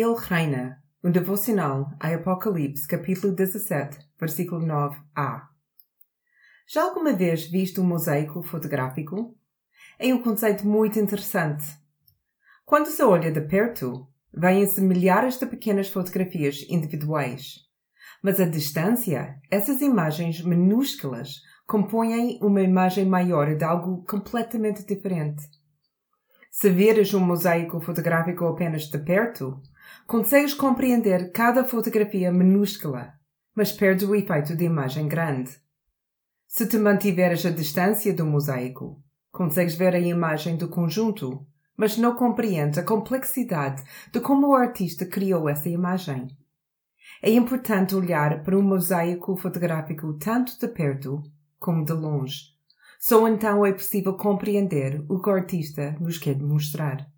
Ele reina. Um devocional a Apocalipse, capítulo 17, versículo 9a. Já alguma vez viste um mosaico fotográfico? É um conceito muito interessante. Quando se olha de perto, vêm-se milhares de pequenas fotografias individuais. Mas à distância, essas imagens minúsculas compõem uma imagem maior de algo completamente diferente. Se veres um mosaico fotográfico apenas de perto, consegues compreender cada fotografia minúscula, mas perdes o efeito de imagem grande. Se te mantiveres à distância do mosaico, consegues ver a imagem do conjunto, mas não compreendes a complexidade de como o artista criou essa imagem. É importante olhar para um mosaico fotográfico tanto de perto como de longe só então é possível compreender o que o artista nos quer mostrar.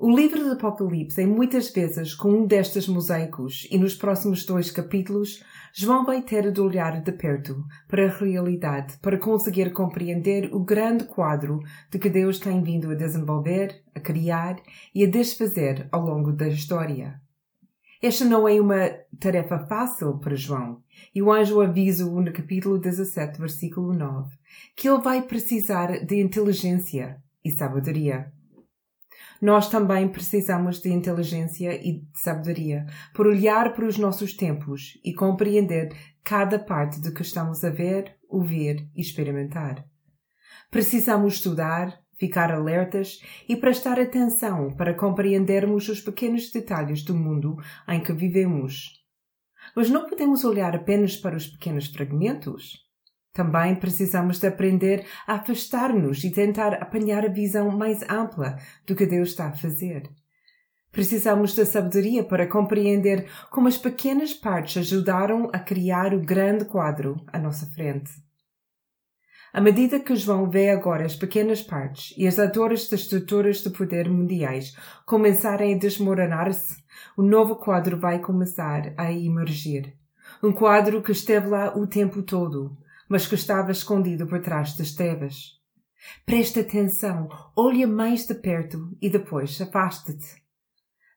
O livro do Apocalipse é muitas vezes com um destes mosaicos e nos próximos dois capítulos João vai ter de olhar de perto para a realidade para conseguir compreender o grande quadro de que Deus tem vindo a desenvolver, a criar e a desfazer ao longo da história. Esta não é uma tarefa fácil para João, e o anjo avisa-o no capítulo 17, versículo 9, que ele vai precisar de inteligência e sabedoria. Nós também precisamos de inteligência e de sabedoria por olhar para os nossos tempos e compreender cada parte de que estamos a ver, ouvir e experimentar. Precisamos estudar, ficar alertas e prestar atenção para compreendermos os pequenos detalhes do mundo em que vivemos. Mas não podemos olhar apenas para os pequenos fragmentos. Também precisamos de aprender a afastar-nos e tentar apanhar a visão mais ampla do que Deus está a fazer. Precisamos da sabedoria para compreender como as pequenas partes ajudaram a criar o grande quadro à nossa frente. À medida que João vê agora as pequenas partes e as atores das estruturas de poder mundiais começarem a desmoronar-se, o novo quadro vai começar a emergir. Um quadro que esteve lá o tempo todo, mas que estava escondido por trás das trevas. Presta atenção, olha mais de perto e depois afaste-te.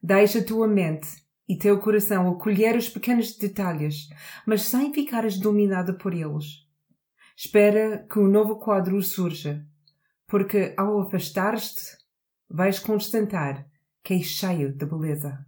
Deixa a tua mente e teu coração acolher os pequenos detalhes, mas sem ficares dominado por eles. Espera que um novo quadro surja, porque ao afastar-te, vais constatar que é cheio de beleza.